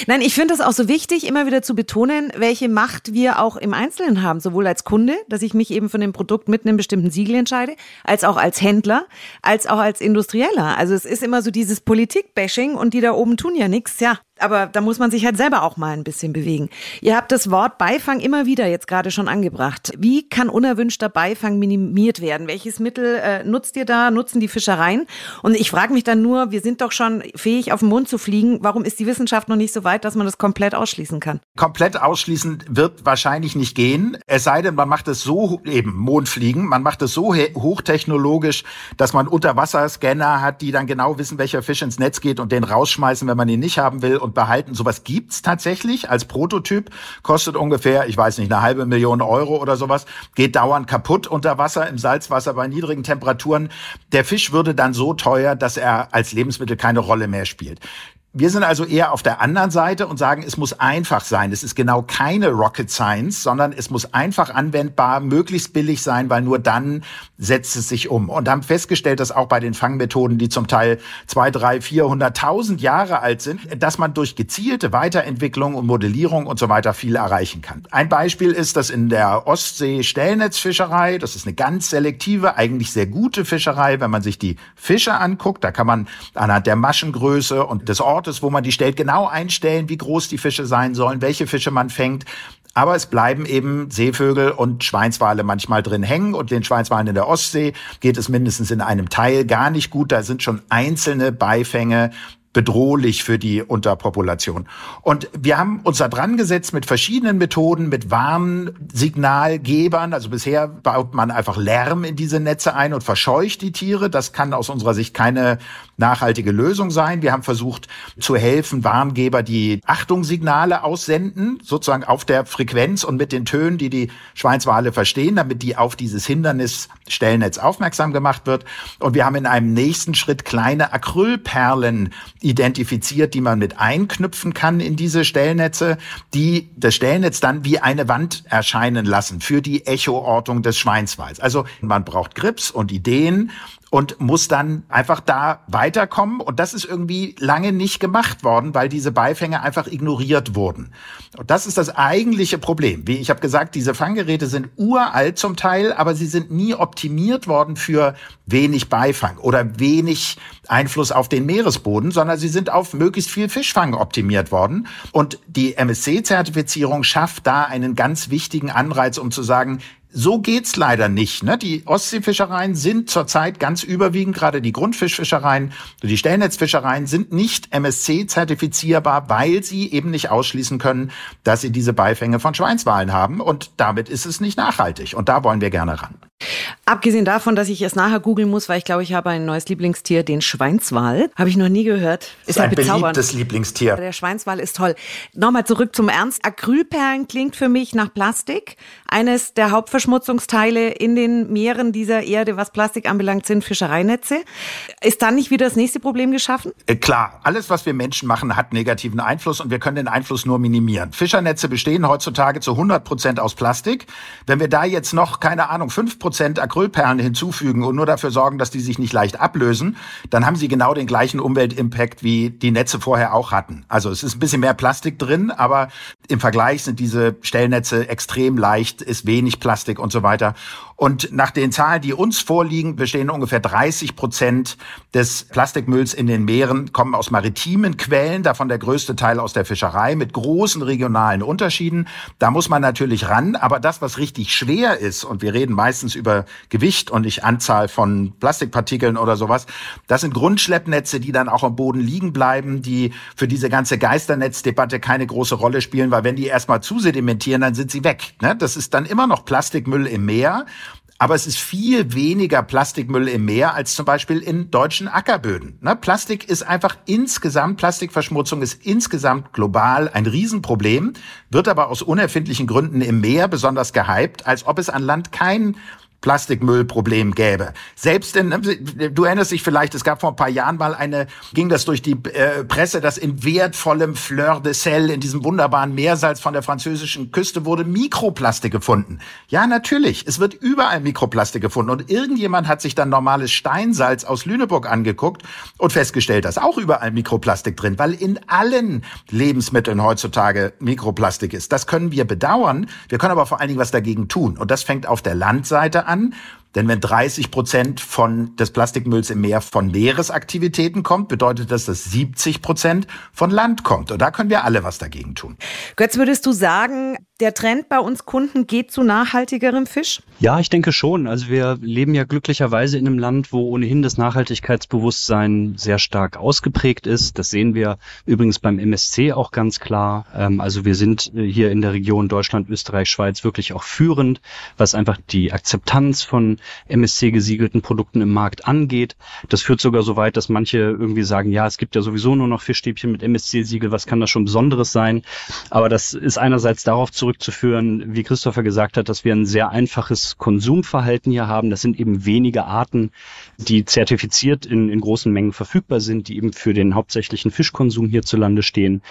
Nein, ich finde das auch so wichtig, immer wieder zu betonen, welche Macht wir auch im Einzelnen haben, sowohl als Kunde, dass ich mich eben von dem Produkt mit einem bestimmten Siegel entscheide, als auch als Händler, als auch als Industrieller. Also es ist immer so dieses Politik-Bashing und die da oben tun ja nichts. Ja, aber da muss man sich halt selber auch mal ein bisschen bewegen. Ihr habt das Wort Beifang immer wieder jetzt gerade schon angebracht. Wie kann unerwünschter Beifang minimiert werden? Welches Mittel äh, nutzt ihr da? Nutzen die Fischereien? Und ich frage mich dann nur, wir sind doch schon fähig, auf den Mond zu fliegen. Warum ist die Wissenschaft noch nicht so weit, dass man das komplett ausschließen kann? Komplett ausschließen wird wahrscheinlich nicht gehen. Es sei denn, man macht es so eben Mondfliegen. Man macht es so hochtechnologisch, dass man Unterwasserscanner hat, die dann genau wissen, welcher Fisch ins Netz geht und den rausschmeißen, wenn man ihn nicht haben will. Und behalten. Sowas gibt's tatsächlich als Prototyp, kostet ungefähr, ich weiß nicht, eine halbe Million Euro oder sowas, geht dauernd kaputt unter Wasser, im Salzwasser bei niedrigen Temperaturen. Der Fisch würde dann so teuer, dass er als Lebensmittel keine Rolle mehr spielt. Wir sind also eher auf der anderen Seite und sagen, es muss einfach sein. Es ist genau keine Rocket Science, sondern es muss einfach anwendbar, möglichst billig sein, weil nur dann setzt es sich um. Und haben festgestellt, dass auch bei den Fangmethoden, die zum Teil zwei, drei, vierhunderttausend Jahre alt sind, dass man durch gezielte Weiterentwicklung und Modellierung und so weiter viel erreichen kann. Ein Beispiel ist, dass in der Ostsee Stellnetzfischerei, das ist eine ganz selektive, eigentlich sehr gute Fischerei, wenn man sich die Fische anguckt, da kann man anhand der Maschengröße und des Ortes Ortes, wo man die stellt, genau einstellen, wie groß die Fische sein sollen, welche Fische man fängt. Aber es bleiben eben Seevögel und Schweinswale manchmal drin hängen. Und den Schweinswalen in der Ostsee geht es mindestens in einem Teil gar nicht gut. Da sind schon einzelne Beifänge bedrohlich für die Unterpopulation. Und wir haben uns da dran gesetzt mit verschiedenen Methoden, mit Warnsignalgebern. Also bisher baut man einfach Lärm in diese Netze ein und verscheucht die Tiere. Das kann aus unserer Sicht keine nachhaltige Lösung sein. Wir haben versucht zu helfen, Warngeber, die Achtungssignale aussenden, sozusagen auf der Frequenz und mit den Tönen, die die Schweinswale verstehen, damit die auf dieses Hindernis Stellnetz aufmerksam gemacht wird. Und wir haben in einem nächsten Schritt kleine Acrylperlen identifiziert, die man mit einknüpfen kann in diese Stellnetze, die das Stellnetz dann wie eine Wand erscheinen lassen für die Echoortung des Schweinswals. Also man braucht Grips und Ideen und muss dann einfach da weiterkommen. Und das ist irgendwie lange nicht gemacht worden, weil diese Beifänge einfach ignoriert wurden. Und das ist das eigentliche Problem. Wie ich habe gesagt, diese Fanggeräte sind uralt zum Teil, aber sie sind nie optimiert worden für wenig Beifang oder wenig Einfluss auf den Meeresboden, sondern sie sind auf möglichst viel Fischfang optimiert worden. Und die MSC-Zertifizierung schafft da einen ganz wichtigen Anreiz, um zu sagen, so geht's leider nicht. Ne? Die Ostseefischereien sind zurzeit ganz überwiegend, gerade die Grundfischfischereien, die Stellnetzfischereien sind nicht MSC-zertifizierbar, weil sie eben nicht ausschließen können, dass sie diese Beifänge von Schweinswalen haben. Und damit ist es nicht nachhaltig. Und da wollen wir gerne ran. Abgesehen davon, dass ich es nachher googeln muss, weil ich glaube, ich habe ein neues Lieblingstier, den Schweinswal. Habe ich noch nie gehört. Ist, ist ein beliebtes Lieblingstier. Der Schweinswal ist toll. Nochmal zurück zum Ernst. Acrylperlen klingt für mich nach Plastik. Eines der Hauptverschmutzungsteile in den Meeren dieser Erde, was Plastik anbelangt, sind Fischereinetze. Ist dann nicht wieder das nächste Problem geschaffen? Äh, klar, alles, was wir Menschen machen, hat negativen Einfluss und wir können den Einfluss nur minimieren. Fischernetze bestehen heutzutage zu 100 Prozent aus Plastik. Wenn wir da jetzt noch, keine Ahnung, 5 Prozent Acrylperlen hinzufügen und nur dafür sorgen, dass die sich nicht leicht ablösen, dann haben sie genau den gleichen Umweltimpact, wie die Netze vorher auch hatten. Also es ist ein bisschen mehr Plastik drin, aber im Vergleich sind diese Stellnetze extrem leicht, ist wenig Plastik und so weiter. Und nach den Zahlen, die uns vorliegen, bestehen ungefähr 30 Prozent des Plastikmülls in den Meeren, kommen aus maritimen Quellen, davon der größte Teil aus der Fischerei mit großen regionalen Unterschieden. Da muss man natürlich ran. Aber das, was richtig schwer ist, und wir reden meistens über Gewicht und nicht Anzahl von Plastikpartikeln oder sowas, das sind Grundschleppnetze, die dann auch am Boden liegen bleiben, die für diese ganze Geisternetzddebatte keine große Rolle spielen, weil wenn die erstmal zusedimentieren, dann sind sie weg. Ne? Das ist dann immer noch Plastikmüll im Meer. Aber es ist viel weniger Plastikmüll im Meer als zum Beispiel in deutschen Ackerböden. Ne? Plastik ist einfach insgesamt, Plastikverschmutzung ist insgesamt global ein Riesenproblem, wird aber aus unerfindlichen Gründen im Meer besonders gehypt, als ob es an Land kein Plastikmüllproblem gäbe. Selbst in, du erinnerst dich vielleicht, es gab vor ein paar Jahren mal eine, ging das durch die äh, Presse, dass in wertvollem Fleur de Sel, in diesem wunderbaren Meersalz von der französischen Küste, wurde Mikroplastik gefunden. Ja, natürlich. Es wird überall Mikroplastik gefunden. Und irgendjemand hat sich dann normales Steinsalz aus Lüneburg angeguckt und festgestellt, dass auch überall Mikroplastik drin, weil in allen Lebensmitteln heutzutage Mikroplastik ist. Das können wir bedauern. Wir können aber vor allen Dingen was dagegen tun. Und das fängt auf der Landseite an. Denn wenn 30 Prozent von des Plastikmülls im Meer von Meeresaktivitäten kommt, bedeutet das, dass 70 Prozent von Land kommt. Und da können wir alle was dagegen tun. Götz, würdest du sagen, der Trend bei uns Kunden geht zu nachhaltigerem Fisch? Ja, ich denke schon. Also wir leben ja glücklicherweise in einem Land, wo ohnehin das Nachhaltigkeitsbewusstsein sehr stark ausgeprägt ist. Das sehen wir übrigens beim MSC auch ganz klar. Ähm, also wir sind äh, hier in der Region Deutschland, Österreich, Schweiz wirklich auch führend, was einfach die Akzeptanz von MSC gesiegelten Produkten im Markt angeht. Das führt sogar so weit, dass manche irgendwie sagen, ja, es gibt ja sowieso nur noch Fischstäbchen mit MSC-Siegel, was kann das schon Besonderes sein? Aber das ist einerseits darauf zurück zurückzuführen, wie Christopher gesagt hat, dass wir ein sehr einfaches Konsumverhalten hier haben. Das sind eben wenige Arten, die zertifiziert in, in großen Mengen verfügbar sind, die eben für den hauptsächlichen Fischkonsum hierzulande stehen.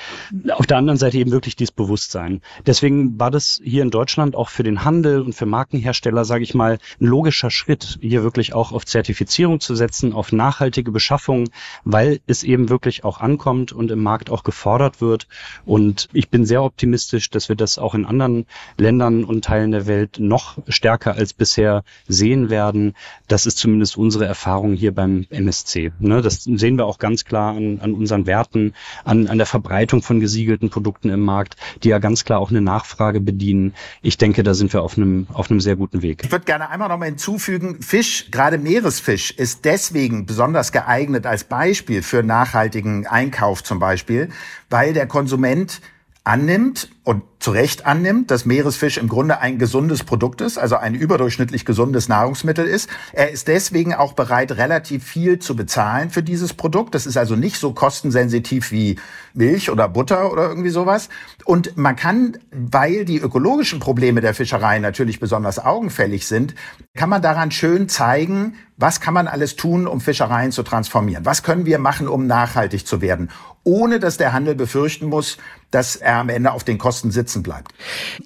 Auf der anderen Seite eben wirklich dieses Bewusstsein. Deswegen war das hier in Deutschland auch für den Handel und für Markenhersteller, sage ich mal, ein logischer Schritt, hier wirklich auch auf Zertifizierung zu setzen, auf nachhaltige Beschaffung, weil es eben wirklich auch ankommt und im Markt auch gefordert wird. Und ich bin sehr optimistisch, dass wir das auch in anderen Ländern und Teilen der Welt noch stärker als bisher sehen werden. Das ist zumindest unsere Erfahrung hier beim MSC. Ne, das sehen wir auch ganz klar an, an unseren Werten, an, an der Verbreitung von gesiegelten Produkten im Markt, die ja ganz klar auch eine Nachfrage bedienen. Ich denke, da sind wir auf einem, auf einem sehr guten Weg. Ich würde gerne einmal noch mal hinzufügen, Fisch, gerade Meeresfisch, ist deswegen besonders geeignet als Beispiel für nachhaltigen Einkauf zum Beispiel, weil der Konsument annimmt und zu Recht annimmt, dass Meeresfisch im Grunde ein gesundes Produkt ist, also ein überdurchschnittlich gesundes Nahrungsmittel ist. Er ist deswegen auch bereit, relativ viel zu bezahlen für dieses Produkt. Das ist also nicht so kostensensitiv wie Milch oder Butter oder irgendwie sowas. Und man kann, weil die ökologischen Probleme der Fischerei natürlich besonders augenfällig sind, kann man daran schön zeigen, was kann man alles tun, um Fischereien zu transformieren? Was können wir machen, um nachhaltig zu werden? Ohne dass der Handel befürchten muss, dass er am Ende auf den Kosten sitzen bleibt.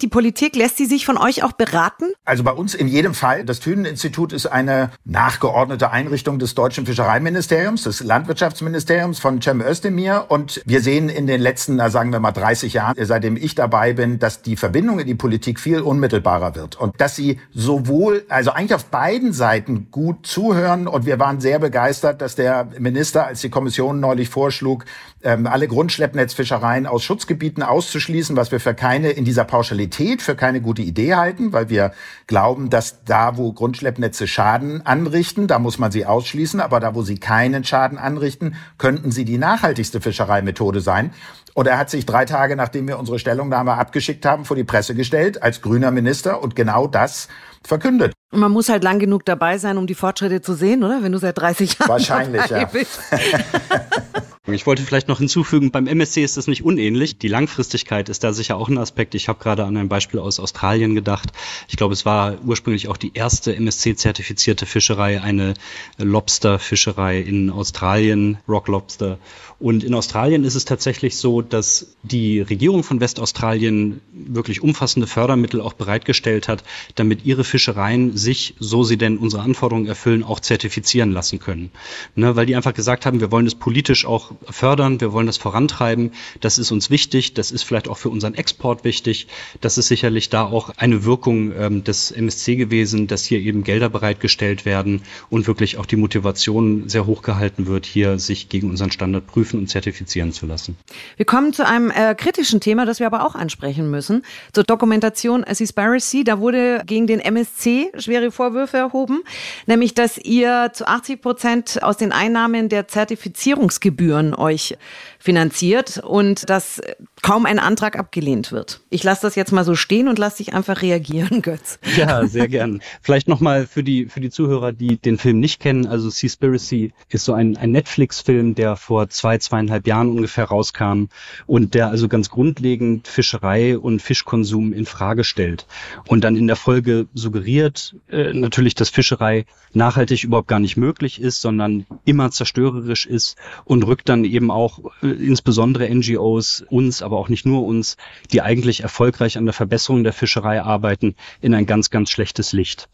Die Politik lässt sie sich von euch auch beraten? Also bei uns in jedem Fall. Das Thünen-Institut ist eine nachgeordnete Einrichtung des deutschen Fischereiministeriums, des Landwirtschaftsministeriums von Cem Özdemir. Und wir sehen in den letzten, sagen wir mal 30 Jahren, seitdem ich dabei bin, dass die Verbindung in die Politik viel unmittelbarer wird. Und dass sie sowohl, also eigentlich auf beiden Seiten gut zuhören. Und wir waren sehr begeistert, dass der Minister, als die Kommission neulich vorschlug, ähm, alle Grundschleppnetzfischereien aus Schutzgebieten auszuschließen, was wir für keine in dieser Pauschalität für keine gute Idee halten, weil wir glauben, dass da, wo Grundschleppnetze Schaden anrichten, da muss man sie ausschließen, aber da, wo sie keinen Schaden anrichten, könnten sie die nachhaltigste Fischereimethode sein. Und er hat sich drei Tage, nachdem wir unsere Stellungnahme abgeschickt haben, vor die Presse gestellt als grüner Minister und genau das verkündet. Man muss halt lang genug dabei sein, um die Fortschritte zu sehen, oder? Wenn du seit 30 Jahren Wahrscheinlich, ja. bist. Ich wollte vielleicht noch hinzufügen, beim MSC ist das nicht unähnlich. Die Langfristigkeit ist da sicher auch ein Aspekt. Ich habe gerade an ein Beispiel aus Australien gedacht. Ich glaube, es war ursprünglich auch die erste MSC-zertifizierte Fischerei, eine Lobster-Fischerei in Australien, Rock Lobster. Und in Australien ist es tatsächlich so, dass die Regierung von Westaustralien wirklich umfassende Fördermittel auch bereitgestellt hat, damit ihre Fischereien sich, so sie denn unsere Anforderungen erfüllen, auch zertifizieren lassen können. Ne, weil die einfach gesagt haben, wir wollen das politisch auch fördern, wir wollen das vorantreiben, das ist uns wichtig, das ist vielleicht auch für unseren Export wichtig, das ist sicherlich da auch eine Wirkung ähm, des MSC gewesen, dass hier eben Gelder bereitgestellt werden und wirklich auch die Motivation sehr hoch gehalten wird, hier sich gegen unseren Standard prüfen und zertifizieren zu lassen. Wir kommen zu einem äh, kritischen Thema, das wir aber auch ansprechen müssen, zur Dokumentation Seaspiracy. Da wurde gegen den MSC schwere Vorwürfe erhoben, nämlich dass ihr zu 80 Prozent aus den Einnahmen der Zertifizierungsgebühren Euch finanziert und dass kaum ein Antrag abgelehnt wird. Ich lasse das jetzt mal so stehen und lasse dich einfach reagieren, Götz. Ja, sehr gern. Vielleicht nochmal für die, für die Zuhörer, die den Film nicht kennen. Also Seaspiracy ist so ein, ein Netflix-Film, der vor zwei, zweieinhalb Jahren ungefähr rauskam und der also ganz grundlegend Fischerei und Fischkonsum in Frage stellt und dann in der Folge suggeriert, äh, natürlich, dass Fischerei nachhaltig überhaupt gar nicht möglich ist, sondern immer zerstörerisch ist und rückt dann eben auch äh, insbesondere NGOs, uns, aber auch nicht nur uns, die eigentlich erfolgreich an der Verbesserung der Fischerei arbeiten, in ein ganz, ganz schlechtes Licht.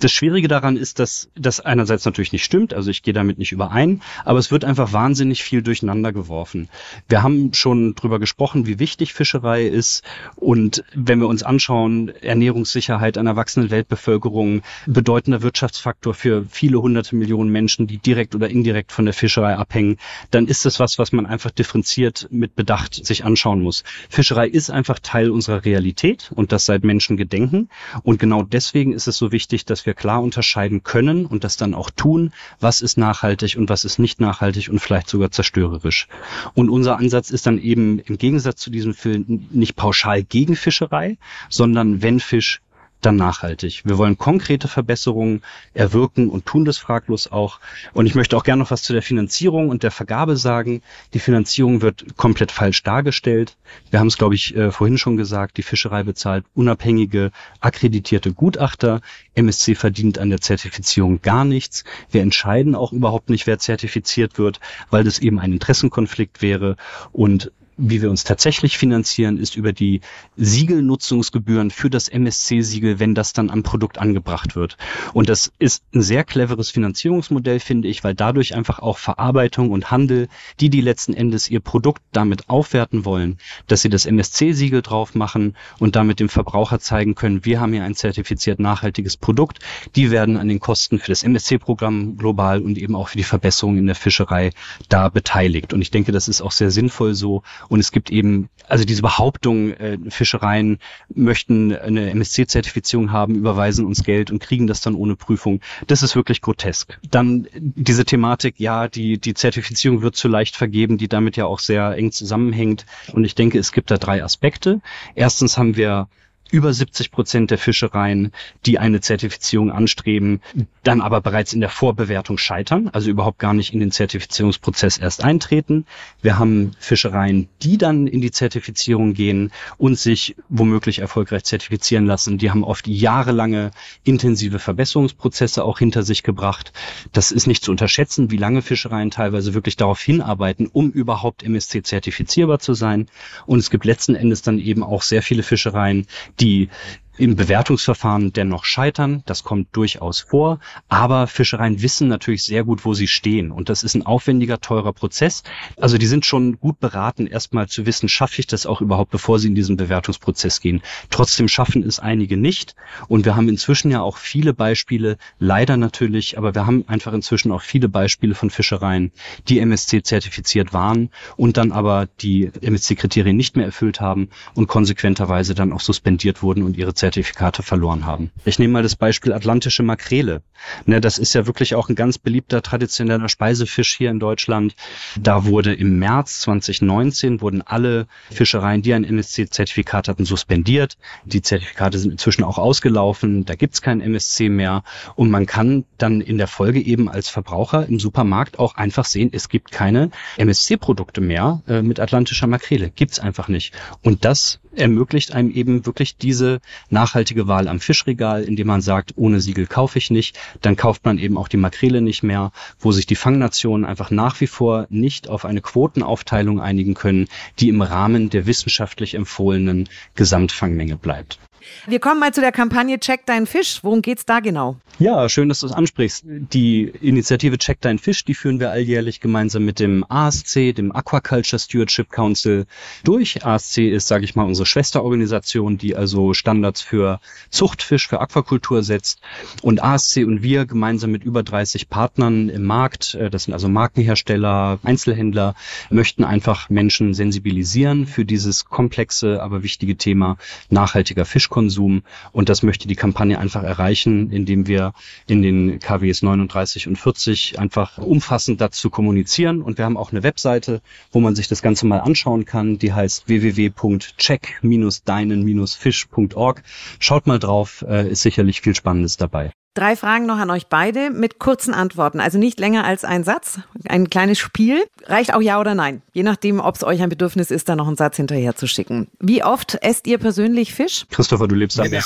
Das Schwierige daran ist, dass das einerseits natürlich nicht stimmt, also ich gehe damit nicht überein, aber es wird einfach wahnsinnig viel durcheinander geworfen. Wir haben schon drüber gesprochen, wie wichtig Fischerei ist und wenn wir uns anschauen, Ernährungssicherheit einer wachsenden Weltbevölkerung, bedeutender Wirtschaftsfaktor für viele hunderte Millionen Menschen, die direkt oder indirekt von der Fischerei abhängen, dann ist das was, was man einfach differenziert mit Bedacht sich anschauen muss. Fischerei ist einfach Teil unserer Realität und das seit Menschen gedenken. Und genau deswegen ist es so wichtig, dass wir klar unterscheiden können und das dann auch tun, was ist nachhaltig und was ist nicht nachhaltig und vielleicht sogar zerstörerisch. Und unser Ansatz ist dann eben im Gegensatz zu diesem Film nicht pauschal gegen Fischerei, sondern wenn Fisch dann nachhaltig. Wir wollen konkrete Verbesserungen erwirken und tun das fraglos auch. Und ich möchte auch gerne noch was zu der Finanzierung und der Vergabe sagen. Die Finanzierung wird komplett falsch dargestellt. Wir haben es, glaube ich, äh, vorhin schon gesagt, die Fischerei bezahlt unabhängige, akkreditierte Gutachter. MSC verdient an der Zertifizierung gar nichts. Wir entscheiden auch überhaupt nicht, wer zertifiziert wird, weil das eben ein Interessenkonflikt wäre. Und wie wir uns tatsächlich finanzieren, ist über die Siegelnutzungsgebühren für das MSC-Siegel, wenn das dann am Produkt angebracht wird. Und das ist ein sehr cleveres Finanzierungsmodell, finde ich, weil dadurch einfach auch Verarbeitung und Handel, die die letzten Endes ihr Produkt damit aufwerten wollen, dass sie das MSC-Siegel drauf machen und damit dem Verbraucher zeigen können, wir haben hier ein zertifiziert nachhaltiges Produkt. Die werden an den Kosten für das MSC-Programm global und eben auch für die Verbesserung in der Fischerei da beteiligt. Und ich denke, das ist auch sehr sinnvoll so und es gibt eben, also diese Behauptung, äh, Fischereien möchten eine MSC-Zertifizierung haben, überweisen uns Geld und kriegen das dann ohne Prüfung. Das ist wirklich grotesk. Dann diese Thematik, ja, die, die Zertifizierung wird zu leicht vergeben, die damit ja auch sehr eng zusammenhängt. Und ich denke, es gibt da drei Aspekte. Erstens haben wir über 70 Prozent der Fischereien, die eine Zertifizierung anstreben, dann aber bereits in der Vorbewertung scheitern, also überhaupt gar nicht in den Zertifizierungsprozess erst eintreten. Wir haben Fischereien, die dann in die Zertifizierung gehen und sich womöglich erfolgreich zertifizieren lassen. Die haben oft jahrelange intensive Verbesserungsprozesse auch hinter sich gebracht. Das ist nicht zu unterschätzen, wie lange Fischereien teilweise wirklich darauf hinarbeiten, um überhaupt MSC zertifizierbar zu sein. Und es gibt letzten Endes dann eben auch sehr viele Fischereien, die im Bewertungsverfahren dennoch scheitern. Das kommt durchaus vor. Aber Fischereien wissen natürlich sehr gut, wo sie stehen. Und das ist ein aufwendiger, teurer Prozess. Also die sind schon gut beraten, erstmal zu wissen, schaffe ich das auch überhaupt, bevor sie in diesen Bewertungsprozess gehen. Trotzdem schaffen es einige nicht. Und wir haben inzwischen ja auch viele Beispiele, leider natürlich, aber wir haben einfach inzwischen auch viele Beispiele von Fischereien, die MSC zertifiziert waren und dann aber die MSC-Kriterien nicht mehr erfüllt haben und konsequenterweise dann auch suspendiert wurden und ihre Zertifizierung Zertifikate verloren haben. Ich nehme mal das Beispiel atlantische Makrele. Ne, das ist ja wirklich auch ein ganz beliebter traditioneller Speisefisch hier in Deutschland. Da wurde im März 2019 wurden alle Fischereien, die ein MSC-Zertifikat hatten, suspendiert. Die Zertifikate sind inzwischen auch ausgelaufen. Da gibt's kein MSC mehr. Und man kann dann in der Folge eben als Verbraucher im Supermarkt auch einfach sehen, es gibt keine MSC-Produkte mehr äh, mit atlantischer Makrele. Gibt's einfach nicht. Und das ermöglicht einem eben wirklich diese nachhaltige Wahl am Fischregal, indem man sagt, ohne Siegel kaufe ich nicht. Dann kauft man eben auch die Makrele nicht mehr, wo sich die Fangnationen einfach nach wie vor nicht auf eine Quotenaufteilung einigen können, die im Rahmen der wissenschaftlich empfohlenen Gesamtfangmenge bleibt. Wir kommen mal zu der Kampagne Check deinen Fisch. Worum geht's da genau? Ja, schön, dass du es ansprichst. Die Initiative Check deinen Fisch, die führen wir alljährlich gemeinsam mit dem ASC, dem Aquaculture Stewardship Council durch. ASC ist, sage ich mal, unsere Schwesterorganisation, die also Standards für Zuchtfisch, für Aquakultur setzt. Und ASC und wir gemeinsam mit über 30 Partnern im Markt, äh, das sind also Markenhersteller, Einzelhändler, möchten einfach Menschen sensibilisieren für dieses komplexe, aber wichtige Thema nachhaltiger Fischkonsum Fischkonsum. Und das möchte die Kampagne einfach erreichen, indem wir in den KWs 39 und 40 einfach umfassend dazu kommunizieren. Und wir haben auch eine Webseite, wo man sich das Ganze mal anschauen kann. Die heißt www.check-deinen-fisch.org. Schaut mal drauf, äh, ist sicherlich viel Spannendes dabei. Drei Fragen noch an euch beide mit kurzen Antworten. Also nicht länger als ein Satz. Ein kleines Spiel. Reicht auch ja oder nein. Je nachdem, ob es euch ein Bedürfnis ist, da noch einen Satz hinterher zu schicken. Wie oft esst ihr persönlich Fisch? Christopher, du lebst da mehr.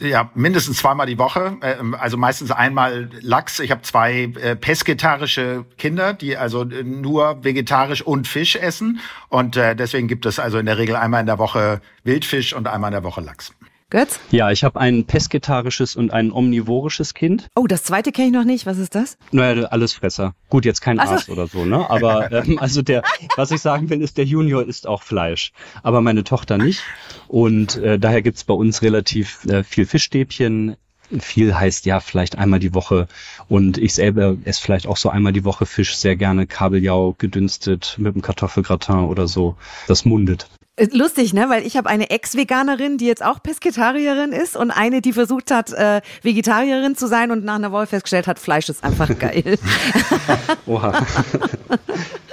Ja, mindestens zweimal die Woche. Ähm, also meistens einmal Lachs. Ich habe zwei äh, pesketarische Kinder, die also nur vegetarisch und Fisch essen. Und äh, deswegen gibt es also in der Regel einmal in der Woche Wildfisch und einmal in der Woche Lachs. Götz? Ja, ich habe ein pesketarisches und ein omnivorisches Kind. Oh, das zweite kenne ich noch nicht. Was ist das? Naja, alles Fresser. Gut, jetzt kein also. Arzt oder so, ne? Aber ähm, also der, was ich sagen will, ist, der Junior isst auch Fleisch. Aber meine Tochter nicht. Und äh, daher gibt's bei uns relativ äh, viel Fischstäbchen Viel heißt ja vielleicht einmal die Woche und ich selber esse vielleicht auch so einmal die Woche Fisch sehr gerne, Kabeljau gedünstet mit einem Kartoffelgratin oder so. Das mundet. Lustig, ne? Weil ich habe eine Ex-Veganerin, die jetzt auch Pesketarierin ist und eine, die versucht hat, äh, Vegetarierin zu sein und nach einer Woche festgestellt hat, Fleisch ist einfach geil. Oha.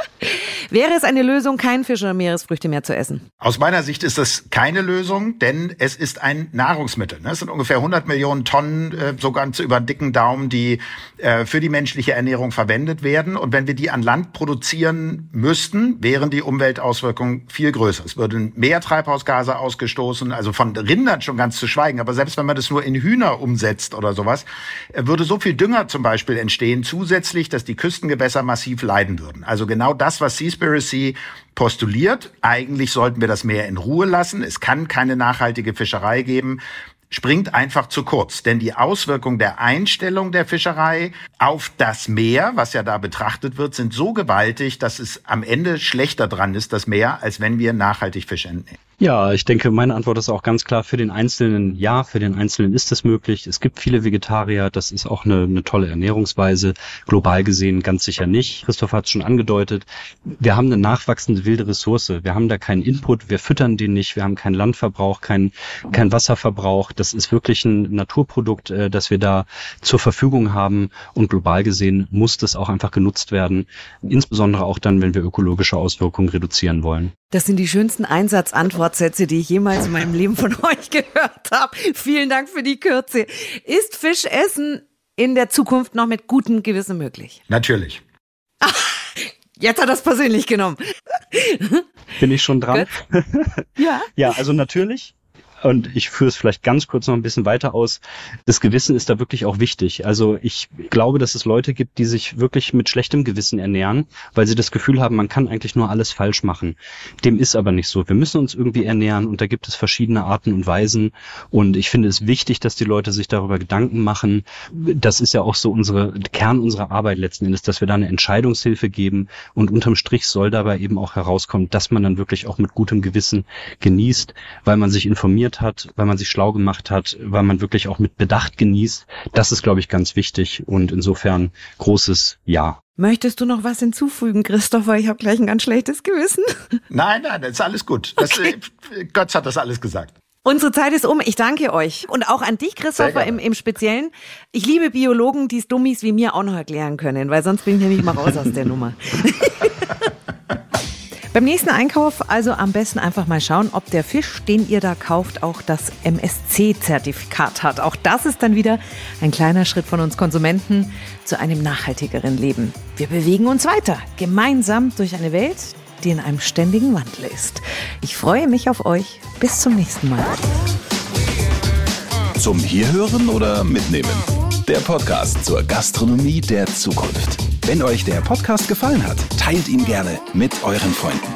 Wäre es eine Lösung, keinen Fisch oder Meeresfrüchte mehr zu essen? Aus meiner Sicht ist das keine Lösung, denn es ist ein Nahrungsmittel. Ne? Es sind ungefähr 100 Millionen Tonnen, äh, so ganz über den dicken Daumen, die äh, für die menschliche Ernährung verwendet werden. Und wenn wir die an Land produzieren müssten, wären die Umweltauswirkungen viel größer. Es würden mehr Treibhausgase ausgestoßen, also von Rindern schon ganz zu schweigen. Aber selbst wenn man das nur in Hühner umsetzt oder sowas, äh, würde so viel Dünger zum Beispiel entstehen, zusätzlich, dass die Küstengewässer massiv leiden würden. Also genau das, was Seaspiracy Seaspiracy postuliert. Eigentlich sollten wir das Meer in Ruhe lassen. Es kann keine nachhaltige Fischerei geben springt einfach zu kurz. Denn die Auswirkungen der Einstellung der Fischerei auf das Meer, was ja da betrachtet wird, sind so gewaltig, dass es am Ende schlechter dran ist, das Meer, als wenn wir nachhaltig Fisch entnehmen. Ja, ich denke, meine Antwort ist auch ganz klar für den Einzelnen. Ja, für den Einzelnen ist es möglich. Es gibt viele Vegetarier. Das ist auch eine, eine tolle Ernährungsweise. Global gesehen ganz sicher nicht. Christoph hat es schon angedeutet. Wir haben eine nachwachsende wilde Ressource. Wir haben da keinen Input. Wir füttern den nicht. Wir haben keinen Landverbrauch, keinen kein Wasserverbrauch. Das ist wirklich ein Naturprodukt, äh, das wir da zur Verfügung haben. Und global gesehen muss das auch einfach genutzt werden. Insbesondere auch dann, wenn wir ökologische Auswirkungen reduzieren wollen. Das sind die schönsten Einsatzantwortsätze, die ich jemals in meinem Leben von euch gehört habe. Vielen Dank für die Kürze. Ist Fischessen in der Zukunft noch mit gutem Gewissen möglich? Natürlich. Jetzt hat er es persönlich genommen. Bin ich schon dran? ja. Ja, also natürlich. Und ich führe es vielleicht ganz kurz noch ein bisschen weiter aus. Das Gewissen ist da wirklich auch wichtig. Also ich glaube, dass es Leute gibt, die sich wirklich mit schlechtem Gewissen ernähren, weil sie das Gefühl haben, man kann eigentlich nur alles falsch machen. Dem ist aber nicht so. Wir müssen uns irgendwie ernähren und da gibt es verschiedene Arten und Weisen. Und ich finde es wichtig, dass die Leute sich darüber Gedanken machen. Das ist ja auch so unsere Kern unserer Arbeit letzten Endes, dass wir da eine Entscheidungshilfe geben. Und unterm Strich soll dabei eben auch herauskommen, dass man dann wirklich auch mit gutem Gewissen genießt, weil man sich informiert informiert hat, weil man sich schlau gemacht hat, weil man wirklich auch mit Bedacht genießt. Das ist, glaube ich, ganz wichtig und insofern großes Ja. Möchtest du noch was hinzufügen, Christopher? Ich habe gleich ein ganz schlechtes Gewissen. Nein, nein, das ist alles gut. Das, okay. Äh, Götz hat das alles gesagt. Unsere Zeit ist um. Ich danke euch. Und auch an dich, Christopher, im, im Speziellen. Ich liebe Biologen, die es Dummies wie mir auch noch erklären können, weil sonst bin ich nämlich mal raus aus der Nummer. Beim nächsten Einkauf also am besten einfach mal schauen, ob der Fisch, den ihr da kauft, auch das MSC-Zertifikat hat. Auch das ist dann wieder ein kleiner Schritt von uns Konsumenten zu einem nachhaltigeren Leben. Wir bewegen uns weiter, gemeinsam durch eine Welt, die in einem ständigen Wandel ist. Ich freue mich auf euch. Bis zum nächsten Mal. Zum Hierhören oder Mitnehmen? Der Podcast zur Gastronomie der Zukunft. Wenn euch der Podcast gefallen hat, teilt ihn gerne mit euren Freunden.